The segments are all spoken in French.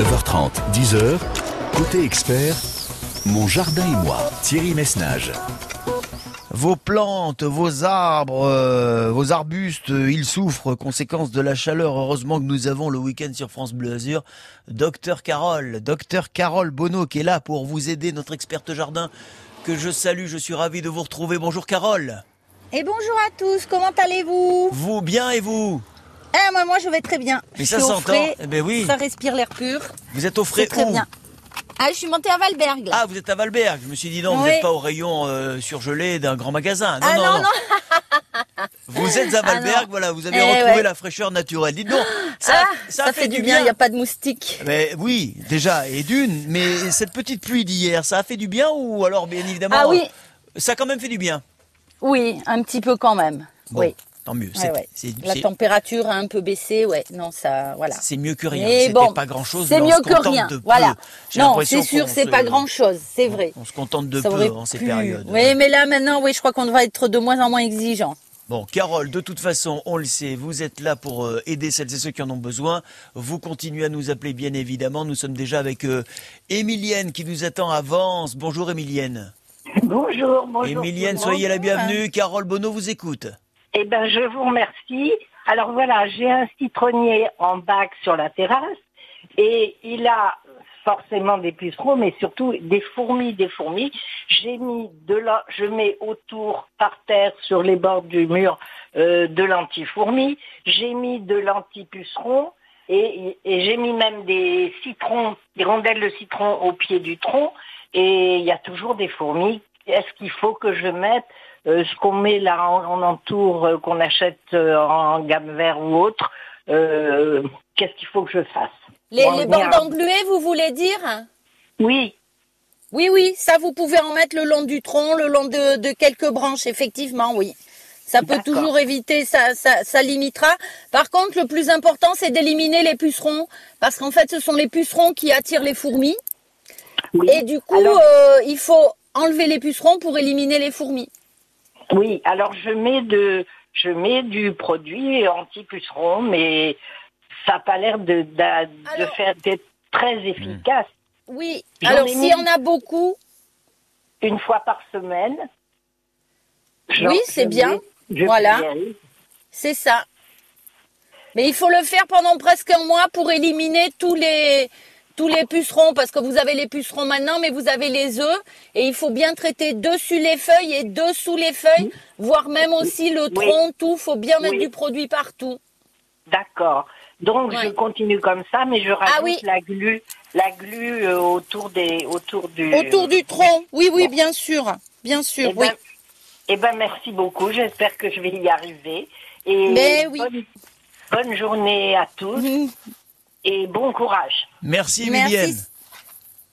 9h30, 10h, côté expert, mon jardin et moi, Thierry Messnage. Vos plantes, vos arbres, euh, vos arbustes, euh, ils souffrent, conséquence de la chaleur. Heureusement que nous avons le week-end sur France Bleu Azur. Docteur Carole, docteur Carole Bonneau qui est là pour vous aider, notre experte jardin, que je salue, je suis ravi de vous retrouver. Bonjour Carole. Et bonjour à tous, comment allez-vous? Vous bien et vous? Ah moi, moi je vais très bien. Mais Je ça s'entend. Eh ben oui. Ça respire l'air pur. Vous êtes au frais très où bien. Ah, je suis montée à Valberg. là. Ah, vous êtes à Valberg. Je me suis dit non, vous n'êtes pas au rayon euh, surgelé d'un grand magasin. Non, Ah, non, non, non. Vous êtes à Valberg, non. voilà, vous avez Eh retrouvé ouais. la fraîcheur naturelle. Dites donc, ça, Ah, ça, fait, du bien, il n'y a pas de moustiques. Mais oui, déjà, et d'une, mais cette petite pluie d'hier, ça a fait du bien ou alors, bien évidemment, Ah oui. euh, ça a quand même fait du bien? Oui, un petit peu quand même. Bon, Oui. Tant mieux. Ouais, C'est ouais. c'est- La c'est- température a un peu baissé, ouais. Non, ça, voilà. c'est mieux que rien. C'était bon, pas grand-chose. c'est mais on mieux se que contente rien. de peu. Voilà. Non, c'est sûr, c'est se- pas grand-chose, c'est vrai. On se contente de Ça peu en ces périodes. Oui, mais là maintenant, oui, je crois qu'on devrait être de moins en moins exigeant. Bon, Carole, de toute façon, on le sait, vous êtes là pour euh, aider celles et ceux qui en ont besoin. Vous continuez à nous appeler, bien évidemment. Nous sommes déjà avec euh, Émilienne qui nous attend à Vence. Bonjour Émilienne. Bonjour, bonjour. Émilienne, soyez la bienvenue. Carole Bonneau vous écoute. Eh ben, je vous remercie. Alors voilà, j'ai un citronnier en bac sur la terrasse et il a forcément des pucerons, mais surtout des fourmis, des fourmis. J'ai mis de la, je mets autour, par terre, sur les bords du mur, euh, de l'anti-fourmi. J'ai mis de l'anti-puceron et, et j'ai mis même des citrons, des rondelles de citron au pied du tronc. Et il y a toujours des fourmis. Est-ce qu'il faut que je mette ce qu'on met là en, en entour, euh, qu'on achète euh, en gamme vert ou autre euh, Qu'est-ce qu'il faut que je fasse Les, bords d'englués, vous voulez dire Oui, Oui, oui, ça vous pouvez en mettre le long du tronc, le long de, de quelques branches, effectivement, oui. Ça peut toujours éviter, ça, ça, ça limitera. Par contre, le plus important, c'est d'éliminer les pucerons, parce qu'en fait, ce sont les pucerons qui attirent les fourmis. oui. Et du coup, Alors- euh, il faut enlever les pucerons pour éliminer les fourmis. Oui, alors je mets de, je mets du produit anti-puceron, mais ça n'a pas l'air de, de, de Alors- faire d'être très efficace. Oui. Alors, s'il y en a beaucoup, Une fois par semaine. Oui, c'est bien. mets- Voilà. c'est ça. Mais il faut le faire pendant presque un mois pour éliminer tous les tous les pucerons parce que vous avez les pucerons maintenant mais vous avez les œufs et il faut bien traiter dessus les feuilles et dessous les feuilles voire même aussi le Oui. tronc tout faut bien mettre Oui. du produit partout. D'accord. Donc je continue comme ça, mais je rajoute Ah oui. la glu, la glu euh, autour des, autour du. Autour du tronc. Oui oui, bien sûr. Bien sûr. Eh oui. ben, eh ben, merci beaucoup. J'espère que je vais y arriver. Et Mais oui. bonne, bonne journée à tous Mhm. Et bon courage. Merci Merci. Émilienne.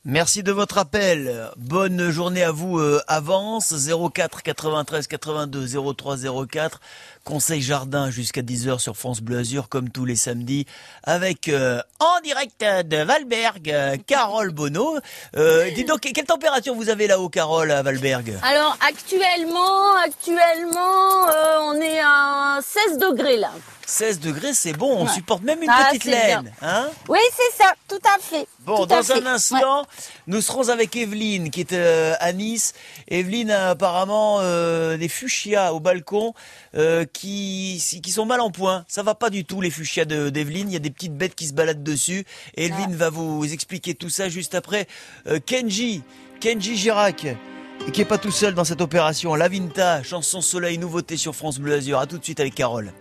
Merci de votre appel. Bonne journée à vous. euh, avance 04 93 82 03 04. Conseil jardin jusqu'à 10h sur France Bleu Azur comme tous les samedis avec euh, en direct de Valberg euh, Carole Bonneau. Euh, dis donc quelle température vous avez là-haut Carole à Valberg? Alors actuellement actuellement euh, on est à 16 degrés là. 16 degrés, c'est bon, on Ouais. supporte même une Ah, petite laine, hein? Oui, c'est ça, tout à fait. Bon, tout dans fait. un instant, nous serons avec Evelyne qui est euh, à Nice. Evelyne a apparemment euh, des fuchsias au balcon euh, qui qui sont mal en point. Ça va pas du tout les fuchsias de- d'Evelyne. Il y a des petites bêtes qui se baladent dessus. Et Evelyne Ah. va vous expliquer tout ça juste après. Euh, Kenji, Kenji Girac. Et qui est pas tout seul dans cette opération. La Vinta, chanson soleil, nouveauté sur France Bleu Azur. À tout de suite avec Carole.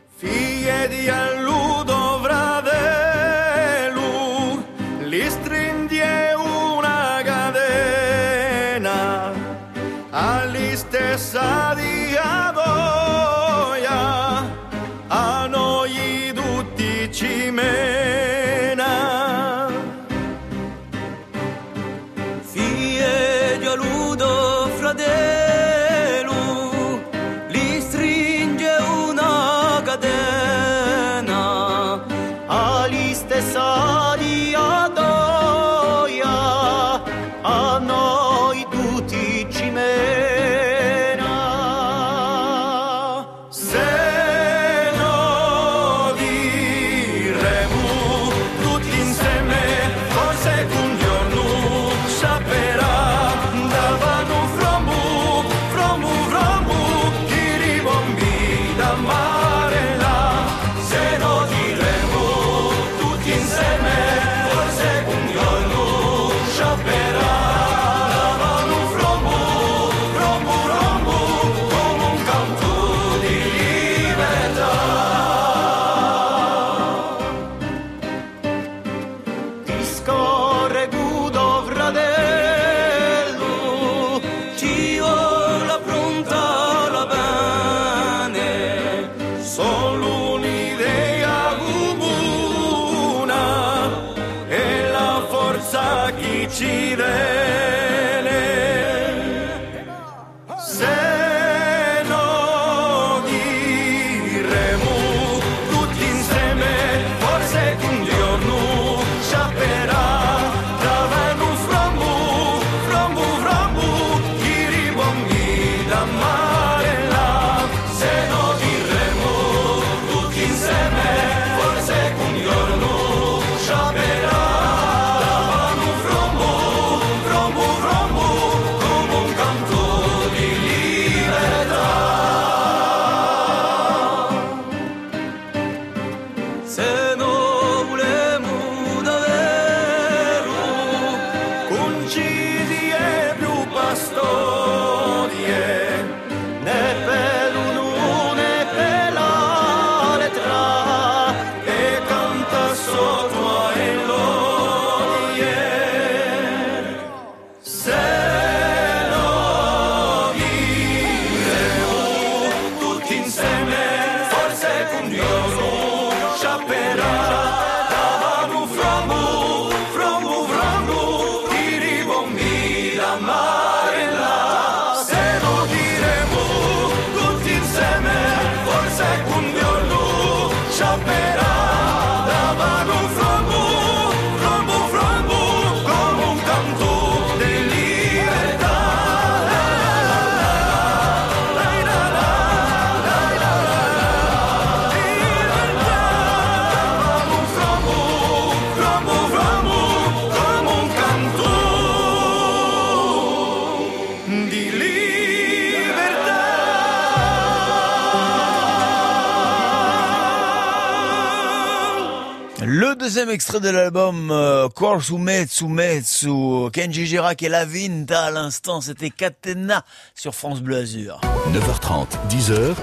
Le deuxième extrait de l'album euh, Cor Sumetsu Metsu, Kenji Girac et La Vinta à l'instant, c'était Catena sur France Bleu Azur. 9h30, 10h,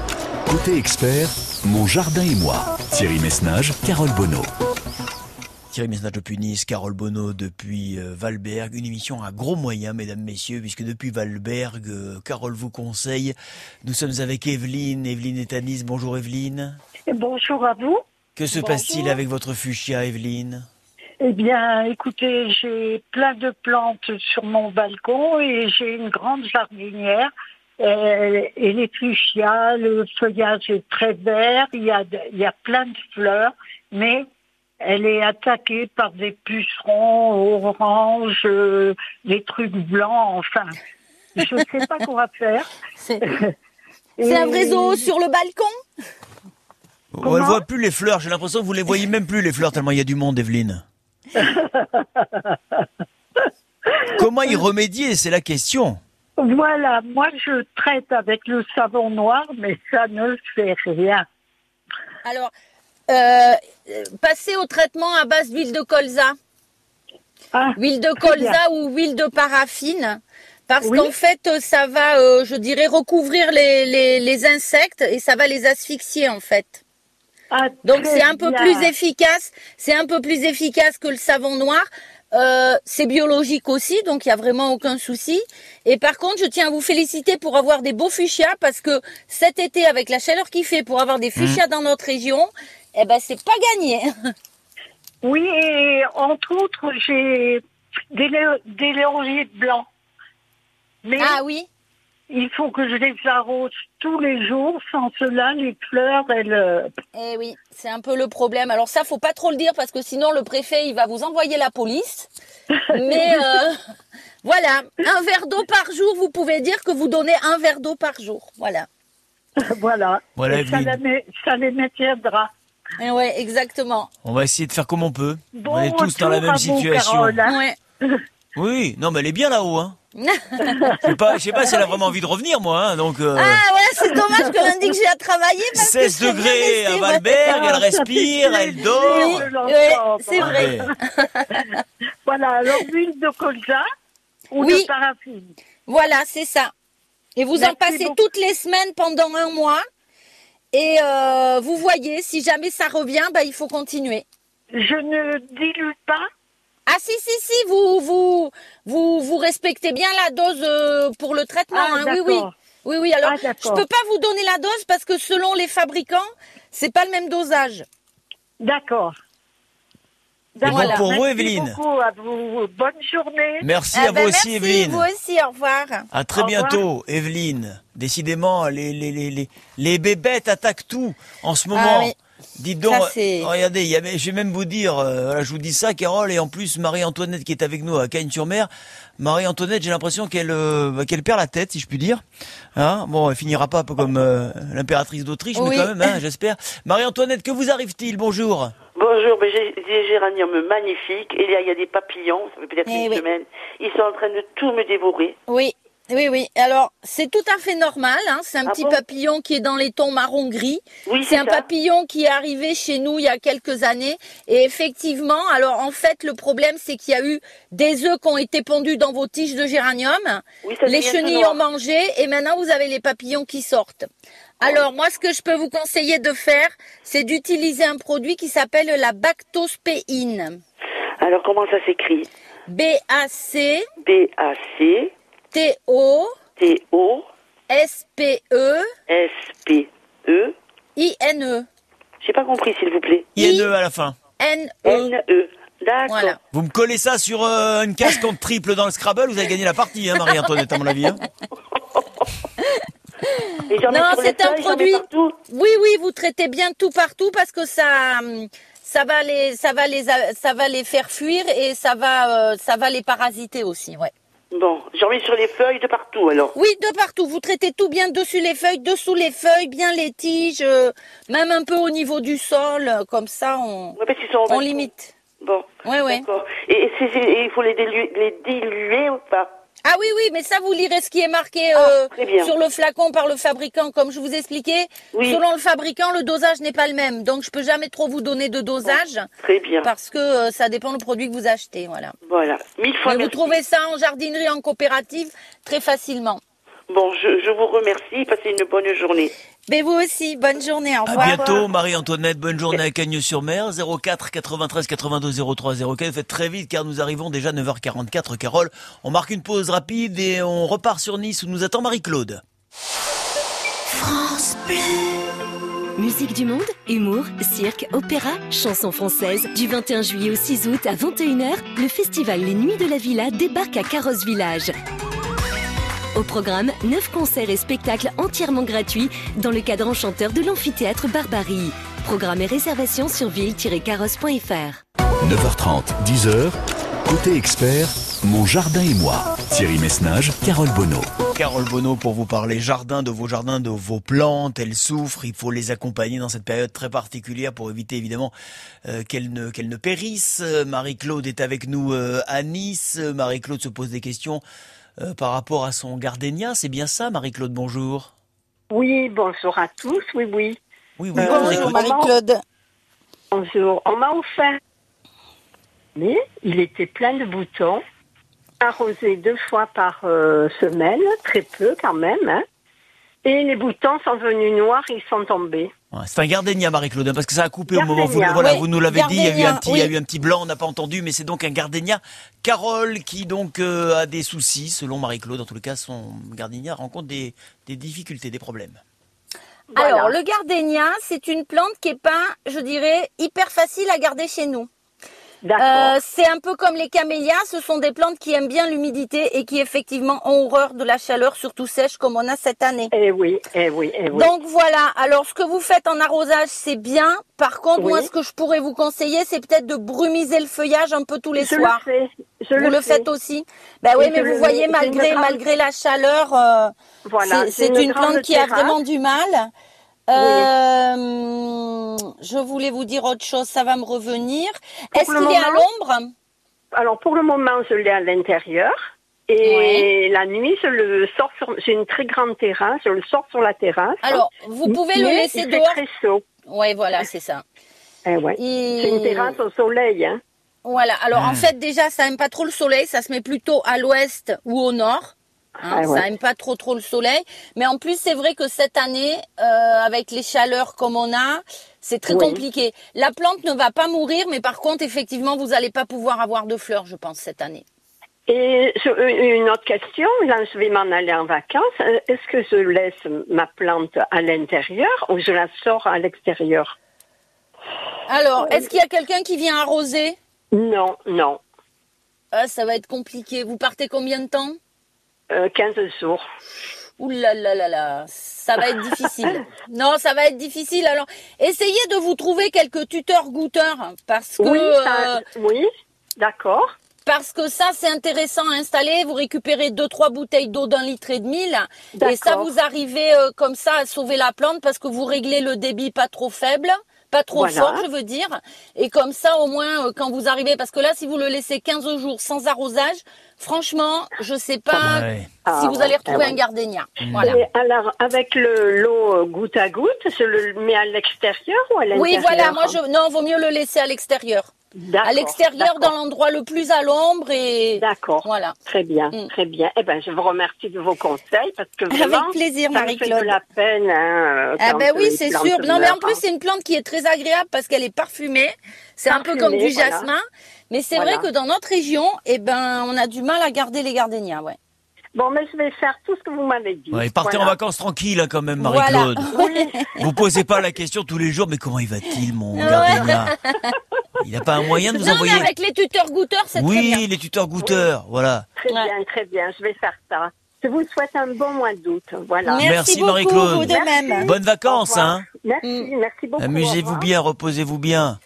côté expert, mon jardin et moi. Thierry Messnage, Carole Bonneau. Thierry Messnage depuis Nice, Carole Bonneau depuis euh, Valberg, une émission à gros moyens, mesdames, messieurs, puisque depuis Valberg, euh, Carole vous conseille. Nous sommes avec Evelyne, Evelyne est à Nice. Bonjour Evelyne. Bonjour à vous. Que se passe-t-il avec votre fuchsia, Evelyne? Eh bien, écoutez, j'ai plein de plantes sur mon balcon et j'ai une grande jardinière. Euh, et les fuchsias, le feuillage est très vert, il y a, il y a plein de fleurs, mais elle est attaquée par des pucerons orange, euh, des trucs blancs, enfin. Je ne sais pas quoi faire. C'est un vrai zoo sur le balcon? On ne voit plus les fleurs, j'ai l'impression que vous les voyez même plus les fleurs tellement il y a du monde, Evelyne. Comment y remédier, c'est la question. Voilà, moi je traite avec le savon noir, mais ça ne fait rien. Alors, euh, passez au traitement à base d'huile de colza. Ah, Huile de colza ou huile de paraffine. Parce Oui. qu'en fait, euh, ça va, euh, je dirais, recouvrir les, les, les insectes et ça va les asphyxier en fait. Ah, Donc c'est un peu bien. plus efficace. C'est un peu plus efficace que le savon noir. Euh, c'est biologique aussi, donc il y a vraiment aucun souci. Et par contre, je tiens à vous féliciter pour avoir des beaux fuchsias parce que cet été, avec la chaleur qu'il fait, pour avoir des fuchsias dans notre région, eh ben c'est pas gagné. Oui, et entre autres, j'ai des, des lauriers blancs. Mais Ah oui. Il faut que je les arrose tous les jours. Sans cela, les fleurs, elles... Eh oui, c'est un peu le problème. Alors ça, faut pas trop le dire parce que sinon le préfet il va vous envoyer la police. Mais euh, voilà, un verre d'eau par jour. Vous pouvez dire que vous donnez un verre d'eau par jour. Voilà. voilà. Voilà, Et ça, les met- ça les maintiendra. Et ouais, exactement. On va essayer de faire comme on peut. Bon on est tous dans la même situation. Carole, hein. Ouais. Oui, non, mais elle est bien là-haut. Hein. Je sais pas, je sais pas si elle a vraiment envie de revenir, moi. Hein, donc, euh, Ah voilà, c'est dommage que lundi que j'ai à travailler parce que 16 je serais bien degrés à ouais. Valberg, elle Ah, respire, elle dort. de Oui, c'est vrai. Ouais. Voilà, alors l'huile de colza ou Oui. de paraffine. Voilà, c'est ça. Et vous en passez beaucoup. toutes les semaines pendant un mois. Et euh, vous voyez, si jamais ça revient, bah, il faut continuer. Je ne dilue pas. Ah si si si, vous vous vous vous respectez bien la dose euh, pour le traitement. Ah, hein. Oui oui oui oui. Alors Ah, je peux pas vous donner la dose parce que selon les fabricants, c'est pas le même dosage. D'accord. bon Voilà. pour vous, Merci Evelyne. beaucoup à vous. Bonne journée. Merci Ah à ben, vous aussi, merci, Evelyne. Vous aussi, au revoir. À très Au revoir. bientôt, Evelyne. Décidément, les, les, les, les, les bébêtes attaquent tout en ce moment. Ah oui. Dites donc, Ça, c'est- regardez, il y avait- je vais même vous dire, euh, voilà, je vous dis ça, Carole, et en plus Marie-Antoinette qui est avec nous à Cagnes-sur-Mer. Marie-Antoinette, j'ai l'impression qu'elle euh, bah, qu'elle perd la tête, si je puis dire. Hein bon, elle finira pas un peu comme euh, l'impératrice d'Autriche, mais quand même, hein, j'espère. Marie-Antoinette, que vous arrive-t-il? Bonjour. Bonjour, ben, j'ai des géraniums magnifiques. Et là, il y a des papillons, ça fait peut-être Eh une oui. semaine. Ils sont en train de tout me dévorer. Oui, oui, oui. Alors, c'est tout à fait normal. Hein. C'est un Ah petit bon papillon qui est dans les tons marron-gris. Oui, C'est un ça. papillon qui est arrivé chez nous il y a quelques années. Et effectivement, alors en fait, le problème, c'est qu'il y a eu des œufs qui ont été pondus dans vos tiges de géranium. Oui, les chenilles ont mangé et maintenant vous avez les papillons qui sortent. Alors moi, ce que je peux vous conseiller de faire, c'est d'utiliser un produit qui s'appelle la bactospéine. Alors, comment ça s'écrit? B-A-C-T-O-S-P-E B-A-C-T-O-S-P-E. I-N-E. J'ai pas compris, s'il vous plaît. Deux à la fin. N-E. N-E. D'accord. Voilà. Vous me collez ça sur euh, une case contre triple dans le Scrabble, vous avez gagné la partie, hein, Marie-Antoinette, à mon avis. hein. Et j'en mets Non, c'est un produit. partout. Oui, oui, vous traitez bien tout partout parce que ça, hum, ça va les, ça va les, ça va les faire fuir et ça va, euh, ça va les parasiter aussi, ouais. Bon, j'en mets sur les feuilles de partout, alors. Oui, de partout. Vous traitez tout bien dessus les feuilles, dessous les feuilles, bien les tiges, euh, même un peu au niveau du sol, euh, comme ça, on, Ouais, parce qu'ils sont en on balcon. limite. Bon. Ouais, ouais. D'accord. Et, et c'est- et il faut les diluer ou pas? Ah oui, oui, mais ça, vous lirez ce qui est marqué Ah, euh, sur le flacon par le fabricant. Comme je vous expliquais, Oui. selon le fabricant, le dosage n'est pas le même. Donc, je peux jamais trop vous donner de dosage Très bien. parce que euh, ça dépend du produit que vous achetez. Voilà. Voilà. Mille fois Mais vous trouvez ça en jardinerie, en coopérative, très facilement. Bon, je, je vous remercie. Passez une bonne journée. Mais vous aussi, bonne journée, au À revoir. bientôt, Marie-Antoinette. Bonne journée à Cagnes-sur-Mer. 04 93 82 03 04. Faites très vite car nous arrivons déjà à 9h44, Carole. On marque une pause rapide et on repart sur Nice où nous attend Marie-Claude. Musique du monde, humour, cirque, opéra, chansons françaises. Du 21 juillet au 6 août à 21h, le festival Les Nuits de la Villa débarque à Carrosse Village. Au programme, 9 concerts et spectacles entièrement gratuits dans le cadre enchanteur de l'amphithéâtre Barbarie. Programme et réservation sur ville-carrosse.fr. 9h30, 10h, côté expert, mon jardin et moi. Thierry Messnage, Carole Bonneau. Carole Bonneau pour vous parler jardin, de vos jardins, de vos plantes. Elles souffrent, il faut les accompagner dans cette période très particulière pour éviter évidemment euh, qu'elles ne, qu'elles ne périssent. Euh, Marie-Claude est avec nous euh, à Nice. Marie-Claude se pose des questions euh, par rapport à son gardénia. C'est bien ça, Marie-Claude, bonjour. Oui, bonjour à tous. Oui, oui. Oui, oui, Euh, bonjour. Marie-Claude. Bonjour. On m'a offert. Mais il était plein de boutons. Arrosé deux fois par euh, semaine, très peu quand même. hein. Et les boutons sont venus noirs, ils sont tombés. Ouais, c'est un gardénia, Marie-Claude, hein, parce que ça a coupé au moment où vous, voilà, Oui, vous nous l'avez dit, il y, a eu un petit, il y a eu un petit blanc, on n'a pas entendu, mais c'est donc un gardénia. Carole qui donc euh, a des soucis, selon Marie-Claude, en tout cas, son gardénia rencontre des, des difficultés, des problèmes. Voilà. Alors, le gardénia, c'est une plante qui est pas, je dirais, hyper facile à garder chez nous. Euh, c'est un peu comme les camélias, ce sont des plantes qui aiment bien l'humidité et qui effectivement ont horreur de la chaleur, surtout sèche comme on a cette année. Eh oui, eh oui, eh oui. Donc voilà, alors ce que vous faites en arrosage, c'est bien. Par contre, Oui. moi, ce que je pourrais vous conseiller, c'est peut-être de brumiser le feuillage un peu tous les je soirs. le fais. Je vous le, faites aussi? Ben oui, mais vous voyez, malgré, grande- malgré la chaleur, euh, Voilà, c'est- une, plante qui a vraiment du mal. Euh, je voulais vous dire autre chose, ça va me revenir. Pour Est-ce qu'il est à l'ombre? Alors pour le moment, je l'ai à l'intérieur. Et la nuit, je le sors sur. J'ai une très grande terrasse. Je le sors sur la terrasse. Alors, vous pouvez le laisser il fait dehors. très chaud. Ouais, voilà, c'est ça. Eh ouais. Et- C'est une terrasse au soleil. Hein. Voilà. Alors en fait déjà ça aime pas trop le soleil, ça se met plutôt à l'ouest ou au nord. Hein, Ah ouais. Ça aime pas trop trop le soleil, mais en plus c'est vrai que cette année, euh, avec les chaleurs comme on a, c'est très Oui. compliqué. La plante ne va pas mourir, mais par contre effectivement vous allez pas pouvoir avoir de fleurs, je pense cette année. Et euh, une autre question. Là, je vais m'en aller en vacances. Euh, Est-ce que je laisse ma plante à l'intérieur ou je la sors à l'extérieur? Alors est-ce qu'il y a quelqu'un qui vient arroser? Non, non. Ah, ça va être compliqué. Vous partez combien de temps? Euh, 15 jours. Ouh là là là là, ça va être difficile. Non, ça va être difficile. Alors, essayez de vous trouver quelques tuteurs goûteurs parce que Oui, ça- euh, oui, d'accord. parce que ça c'est intéressant à installer. Vous récupérez deux trois bouteilles d'eau d'un litre et demi là, et ça vous arrivez euh, comme ça à sauver la plante parce que vous réglez le débit pas trop faible. Pas trop Voilà. fort, je veux dire. Et comme ça, au moins, euh, quand vous arrivez, parce que là, si vous le laissez 15 jours sans arrosage, franchement, je sais pas Ouais. si Ah vous allez retrouver ah ouais. un gardénia. Voilà. Et alors, avec le l'eau goutte à goutte, je le mets à l'extérieur ou à l'intérieur Oui, voilà, moi je non, vaut mieux le laisser à l'extérieur. À l'extérieur dans l'endroit le plus à l'ombre et D'accord. voilà. Très bien, Mm. très bien. Eh ben, je vous remercie de vos conseils parce que vraiment, Avec plaisir ça Marie-Claude. de la peine. Hein, Ah quand, ben euh, oui, c'est sûr. Non mais en plus hein. c'est une plante qui est très agréable parce qu'elle est parfumée. C'est un peu comme du voilà. jasmin, mais c'est Voilà. vrai que dans notre région, eh ben on a du mal à garder les gardénias, ouais. Bon, mais je vais faire tout ce que vous m'avez dit. Ouais, partez en Voilà. vacances tranquille hein, quand même, Voilà. Marie-Claude. Oui, Vous posez pas la question tous les jours, mais comment il va-t-il, mon Ouais. gardénia? Il n'a pas un moyen de vous Non envoyer avec les tuteurs goûteurs, c'est très bien. Oui, les tuteurs goûteurs, voilà. très Ouais. bien, très bien. Je vais faire ça. Je vous souhaite un bon mois d'août. Voilà. Merci, Marie-Claude. vous de Merci. même. Bonnes vacances, hein Merci, Mm. merci beaucoup. au Amusez-vous bien, reposez-vous bien.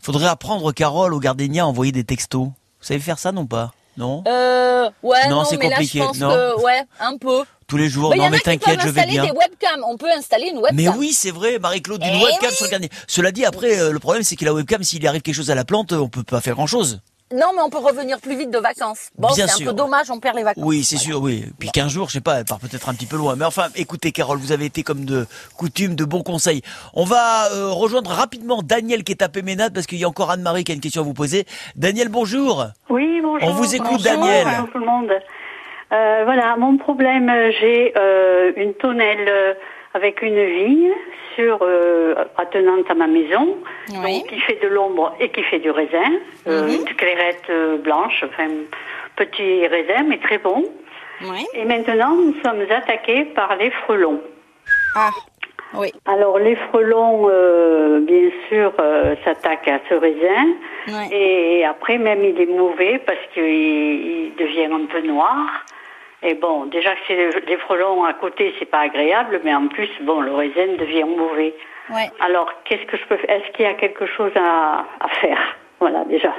Faudrait apprendre, Carole, au gardénia à envoyer des textos. Vous savez faire ça, non pas? Non? Euh, ouais, Non, non, c'est compliqué, là je pense non? que ouais, un peu. Tous les jours Mais il y Non, mais t'inquiète, je vais installer bien. des webcams. On peut installer une webcam. Mais oui, c'est vrai, Marie-Claude, une Eh webcam oui. sur le gardénia. Cela dit, après, euh, le problème, c'est que la webcam, s'il arrive quelque chose à la plante, on peut pas faire grand-chose. Non, mais on peut revenir plus vite de vacances. Bon, Bien c'est un sûr. peu dommage, on perd les vacances. Oui, c'est sûr, oui. Puis 15 jours, je sais pas, elle part peut-être un petit peu loin. Mais enfin, écoutez, Carole, vous avez été comme de coutume, de bons conseils. On va euh, rejoindre rapidement Daniel qui est à Péménade parce qu'il y a encore Anne-Marie qui a une question à vous poser. Daniel, bonjour. Oui, bonjour. On vous écoute, Bonjour, Daniel. Bonjour tout le monde. Euh, voilà, mon problème, euh, j'ai euh, une tonnelle avec une vigne sur euh, attenante à ma maison, Oui. donc qui fait de l'ombre et qui fait du raisin, euh, Mhm. une clairette blanche, enfin petit raisin mais très bon. Oui. Et maintenant, nous sommes attaqués par les frelons. Ah, oui. Alors les frelons, euh, bien sûr, euh, s'attaquent à ce raisin. Et après, même, il est mauvais parce qu'il il devient un peu noir. Et bon, déjà que c'est les frelons à côté, c'est pas agréable, mais en plus, bon, le raisin devient mauvais. Ouais. Alors, qu'est-ce que je peux faire Est-ce qu'il y a quelque chose à, à faire? Voilà, déjà.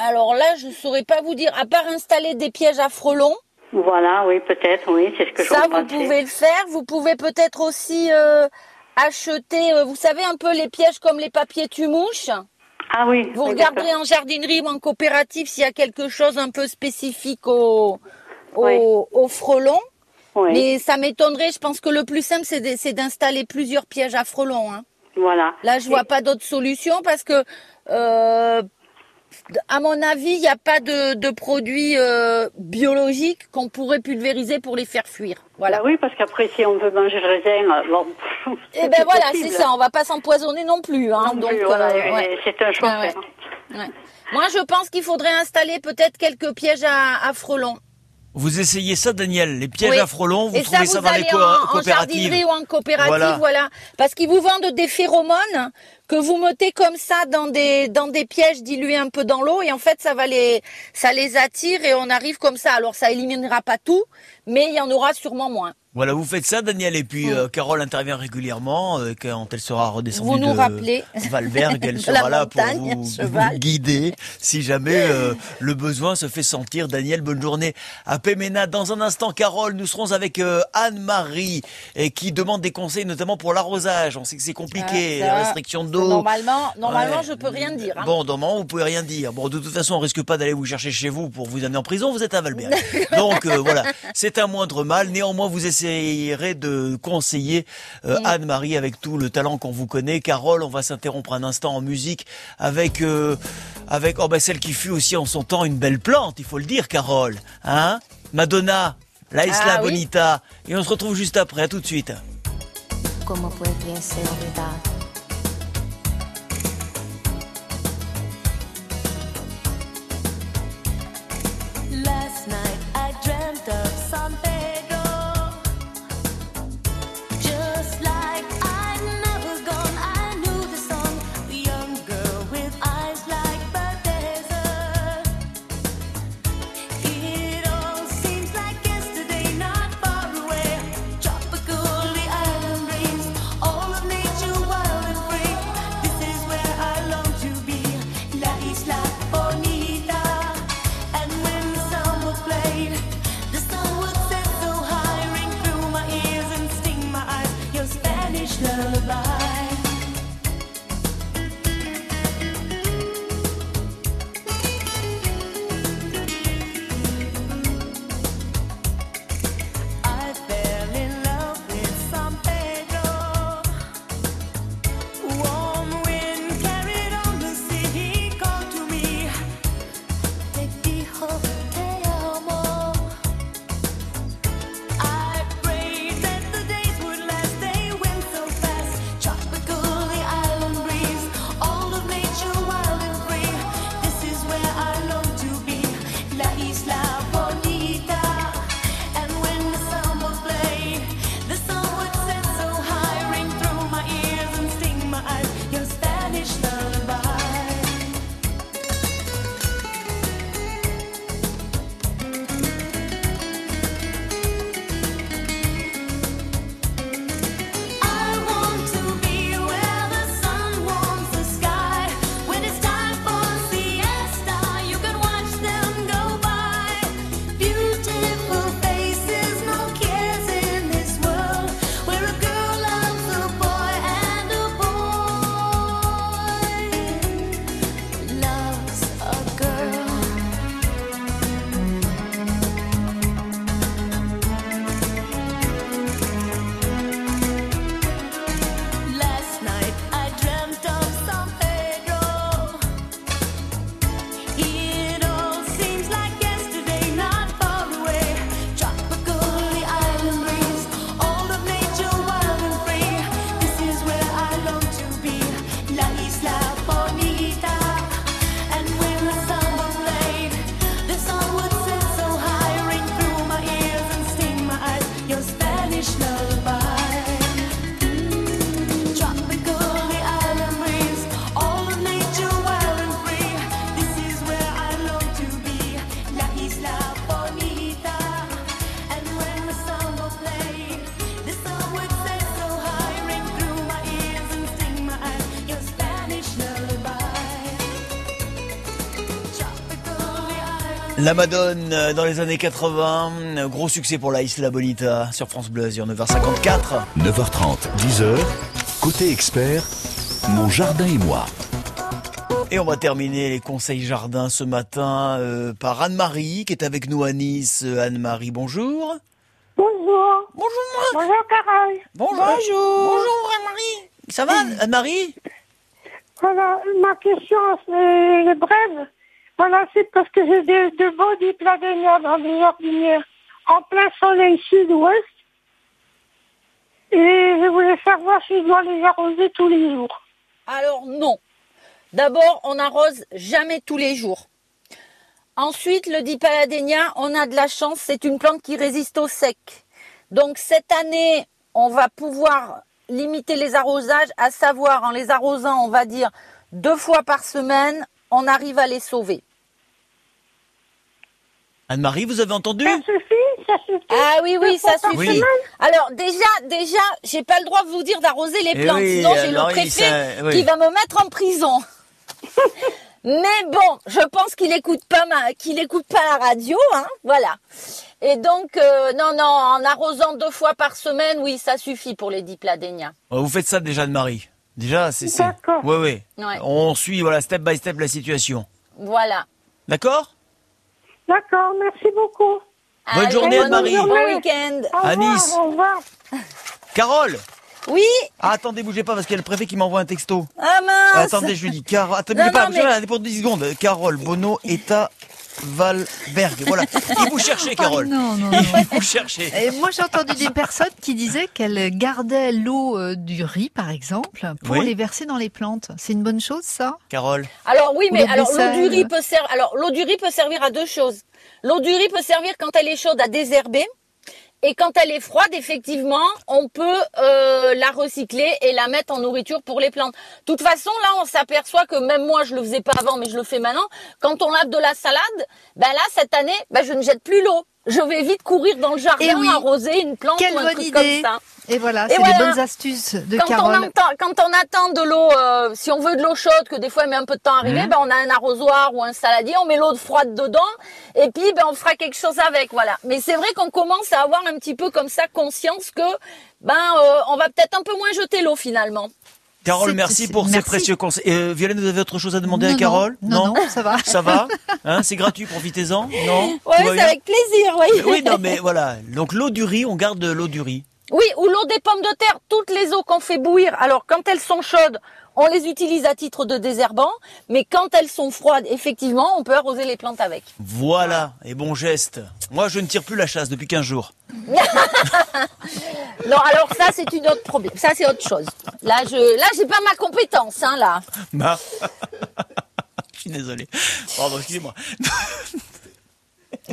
Alors là, je saurais pas vous dire, à part installer des pièges à frelons, Voilà, oui, peut-être, oui, c'est ce que je ça vous pouvez le faire. Vous pouvez peut-être aussi euh, acheter, euh, vous savez, un peu les pièges comme les papiers tu-mouches. Ah oui. Vous oui, regarderez en jardinerie ou en coopérative s'il y a quelque chose un peu spécifique au, Oui. au frelon. Oui, Mais ça m'étonnerait, je pense que le plus simple, c'est d'installer plusieurs pièges à frelons. Hein. voilà. Là, je vois pas d'autre solution parce que, euh, à mon avis, il n'y a pas de, de produits euh, biologiques qu'on pourrait pulvériser pour les faire fuir. Voilà. Bah oui, parce qu'après, si on veut manger le raisin, bon. Et c'est ben voilà, c'est ça. On va pas s'empoisonner non plus. Hein, Non donc, voilà, euh, ouais. c'est un choix Ah ouais. faire. Ouais. Moi, je pense qu'il faudrait installer peut-être quelques pièges à, à frelons. Vous essayez ça, Daniel Les pièges Oui. à frelons, vous Et trouvez ça, dans les allez co- en, en coopératives jardinerie ou en coopérative, Voilà. voilà. Parce qu'ils vous vendent des phéromones que vous mettez comme ça dans des dans des pièges dilués un peu dans l'eau et en fait ça va les ça les attire et on arrive comme ça. Alors ça éliminera pas tout, mais il y en aura sûrement moins. Voilà, vous faites ça, Daniel, et puis euh, Carole intervient régulièrement euh, quand elle sera redescendue Vous nous de rappelez. Valberg, elle sera là pour vous, guider si jamais euh, le besoin se fait sentir. Daniel, bonne journée à Péména. Dans un instant, Carole, nous serons avec euh, Anne-Marie et qui demande des conseils, notamment pour l'arrosage. On sait que c'est compliqué, Ah, la ça, restriction d'eau. Normalement, normalement, Ouais. je peux rien dire. hein. Bon, normalement, vous pouvez rien dire. Bon, de toute façon, on risque pas d'aller vous chercher chez vous pour vous amener en prison. Vous êtes à Valberg. Donc euh, voilà, c'est un moindre mal. Néanmoins, vous de conseiller euh, Mm. Anne-Marie avec tout le talent qu'on vous connaît. Carole, on va s'interrompre un instant en musique avec euh, avec oh bah celle qui fut aussi en son temps une belle plante, il faut le dire, Carole. Hein? Madonna, La Isla Ah oui. Bonita. Et on se retrouve juste après. À tout de suite. ¿Cómo La Madone euh, dans les années 80, euh, gros succès pour la Isla Bonita sur France Bleu Azur 9h54. 9h30, 10h, côté expert, mon jardin et moi. Et on va terminer les conseils jardin ce matin euh, par Anne-Marie qui est avec nous à Nice. Anne-Marie, bonjour. Bonjour. Bonjour. Bonjour, Carole. Bonjour. Bonjour Anne-Marie. Ça va Anne-Marie? Voilà, ma question c'est brève. Voilà, c'est parce que j'ai de beaux dipladénias dans des jardinières en plein soleil sud-ouest. Et je voulais savoir si je dois les arroser tous les jours. Alors non. D'abord, on n'arrose jamais tous les jours. Ensuite, le Dipaladenia, on a de la chance, c'est une plante qui résiste au sec. Donc cette année, on va pouvoir limiter les arrosages, à savoir en les arrosant, on va dire deux fois par semaine, on arrive à les sauver. Anne-Marie, vous avez entendu? Ça suffit Ça suffit Ah oui, oui, ça suffit. Oui. Alors déjà, déjà, j'ai pas le droit de vous dire d'arroser les Eh plantes, oui, sinon j'ai le préfet ça- oui. qui va me mettre en prison. Mais bon, je pense qu'il écoute pas ma, qu'il écoute pas la radio, hein, voilà. Et donc, euh, non, non, en arrosant deux fois par semaine, oui, ça suffit pour les dipladénias. Oh, Vous faites ça déjà Anne-Marie? Déjà, c'est... c'est- D'accord. Ouais. Ouais. On suit, voilà, step by step la situation. Voilà. D'accord? D'accord, merci beaucoup. Bonne Allez, journée, bonne Anne-Marie. Bon week-end. À Nice. Au revoir. Carole? Oui. ah, Attendez, bougez pas parce qu'il y a le préfet qui m'envoie un texto. Ah mince. Attendez, je lui dis. Carole, attendez, Non, bougez pas, non, bougez mais- pour 10 secondes. Carole, Bono, Eta, Valberg. Voilà. Il vous cherchez, Carole. Ah, non, non, Il non. vous cherchez. Et moi, j'ai entendu des personnes qui disaient qu'elles gardaient l'eau euh, du riz, par exemple, pour Oui. les verser dans les plantes. C'est une bonne chose, ça? Carole. Alors oui, Ou mais alors l'eau du riz peut servir. Alors l'eau du riz peut servir à deux choses. L'eau du riz peut servir quand elle est chaude à désherber. Et quand elle est froide, effectivement, on peut euh, la recycler et la mettre en nourriture pour les plantes. De toute façon, là, on s'aperçoit que même moi, je le faisais pas avant, mais je le fais maintenant. Quand on lave de la salade, ben là, cette année, ben je ne jette plus l'eau. Je vais vite courir dans le jardin, oui. arroser une plante Quelle ou un bonne truc idée. comme ça. Et voilà, c'est voilà. des bonnes astuces de Quand on, entend, quand on attend de l'eau, euh, si on veut de l'eau chaude, que des fois elle met un peu de temps à arriver, Mhm. ben on a un arrosoir ou un saladier, on met l'eau froide dedans, et puis ben on fera quelque chose avec, voilà. Mais c'est vrai qu'on commence à avoir un petit peu comme ça conscience que ben euh, on va peut-être un peu moins jeter l'eau finalement. Carole, merci pour ces précieux conseils. Euh, Violaine, vous avez autre chose à demander Non, à Carole non, non, non, ça va. Ça va hein, C'est gratuit, profitez-en Non va c'est avec plaisir, oui. Oui, non, mais voilà. Donc l'eau du riz, on garde l'eau du riz. Oui, ou l'eau des pommes de terre, toutes les eaux qu'on fait bouillir. Alors quand elles sont chaudes, on les utilise à titre de désherbant, mais quand elles sont froides, effectivement, on peut arroser les plantes avec. Voilà, et bon geste. Moi, je ne tire plus la chasse depuis 15 jours. Non, alors ça c'est une autre problème. Ça c'est autre chose. Là je, là j'ai pas ma compétence, hein là. Bah. Je suis désolé. Pardon, excusez-moi.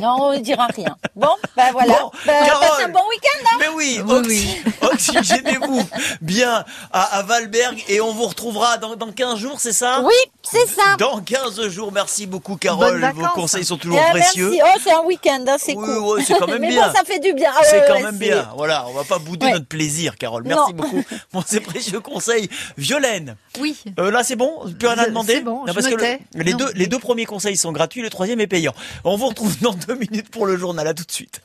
Non, on ne dira rien. Bon, ben voilà. Bon, Ben, Carole. passez un bon week-end. Hein Mais oui, Oui, oxy- oxygénez-vous bien à, à Valberg et on vous retrouvera dans, dans 15 jours, c'est ça? Oui, c'est ça. Dans 15 jours, merci beaucoup Carole. Vos conseils sont toujours Eh, précieux. merci. Oh, c'est un week-end, hein, c'est Oui, cool. ouais, c'est quand même Mais bien. bon, ça fait du bien. Ah, C'est ouais, quand ouais, même c'est- bien. Voilà, on va pas bouder Ouais. notre plaisir, Carole. Merci Non. beaucoup pour ces précieux conseils. Violaine, Oui. euh, là c'est bon Plus rien à demander c'est bon, je parce que le- les, Non. deux, les deux premiers conseils sont gratuits, le troisième est payant. On vous retrouve dans deux minutes pour le journal. À tout de suite.